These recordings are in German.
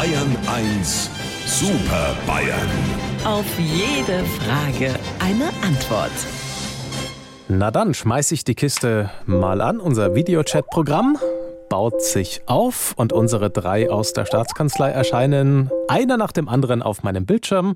Bayern 1 Super Bayern. Auf jede Frage eine Antwort. Na dann schmeiß ich die Kiste mal an. Unser Videochat-Programm baut sich auf und unsere drei aus der Staatskanzlei erscheinen einer nach dem anderen auf meinem Bildschirm.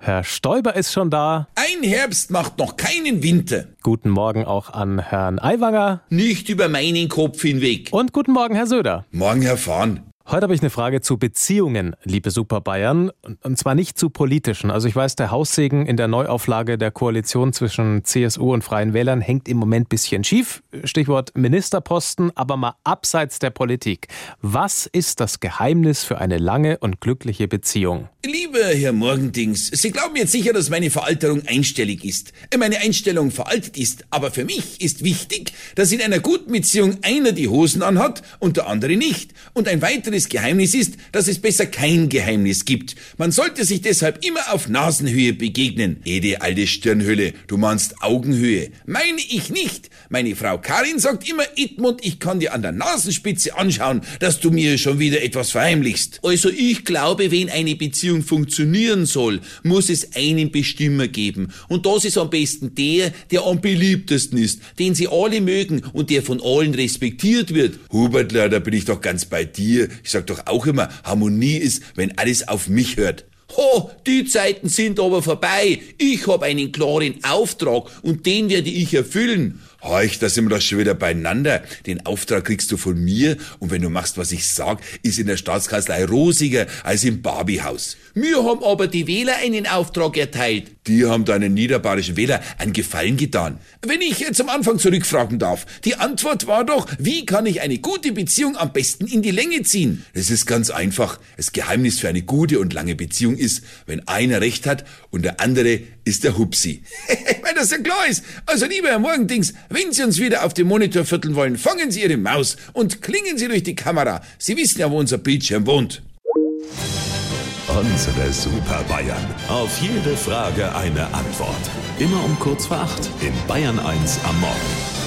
Herr Stoiber ist schon da. Ein Herbst macht noch keinen Winter. Guten Morgen auch an Herrn Aiwanger. Nicht über meinen Kopf hinweg. Und guten Morgen, Herr Söder. Morgen, Herr Fahn. Heute habe ich eine Frage zu Beziehungen, liebe Super Bayern. Und zwar nicht zu politischen. Also ich weiß, der Haussegen in der Neuauflage der Koalition zwischen CSU und Freien Wählern hängt im Moment ein bisschen schief. Stichwort Ministerposten, aber mal abseits der Politik. Was ist das Geheimnis für eine lange und glückliche Beziehung? Lieber Herr Morgendings, Sie glauben jetzt sicher, dass meine Veralterung einstellig ist. Meine Einstellung veraltet ist. Aber für mich ist wichtig, dass in einer guten Beziehung einer die Hosen anhat und der andere nicht. Und ein weiteres weiteres Geheimnis ist, dass es besser kein Geheimnis gibt. Man sollte sich deshalb immer auf Nasenhöhe begegnen. Ede alte Stirnhöhle, du meinst Augenhöhe. Meine ich nicht. Meine Frau Karin sagt immer, Edmund, ich kann dir an der Nasenspitze anschauen, dass du mir schon wieder etwas verheimlichst. Also ich glaube, wenn eine Beziehung funktionieren soll, muss es einen Bestimmer geben. Und das ist am besten der, der am beliebtesten ist, den sie alle mögen und der von allen respektiert wird. Hubertler, da bin ich doch ganz bei dir. Ich sag doch auch immer, Harmonie ist, wenn alles auf mich hört. Ho, die Zeiten sind aber vorbei. Ich habe einen klaren Auftrag und den werde ich erfüllen. Heuch, da sind wir doch schon wieder beieinander. Den Auftrag kriegst du von mir und wenn du machst, was ich sag, ist in der Staatskanzlei rosiger als im Barbiehaus. Mir haben aber die Wähler einen Auftrag erteilt. Die haben deinen niederbayerischen Wähler einen Gefallen getan. Wenn ich zum Anfang zurückfragen darf, die Antwort war doch, wie kann ich eine gute Beziehung am besten in die Länge ziehen? Es ist ganz einfach. Das Geheimnis für eine gute und lange Beziehung ist, wenn einer recht hat und der andere ist der Hupsi. Weil das ja klar ist. Also lieber Herr Morgendings, wenn Sie uns wieder auf dem Monitor vierteln wollen, fangen Sie Ihre Maus und klingen Sie durch die Kamera. Sie wissen ja, wo unser Bildschirm wohnt. Unsere Super Bayern. Auf jede Frage eine Antwort. Immer um kurz vor acht in Bayern 1 am Morgen.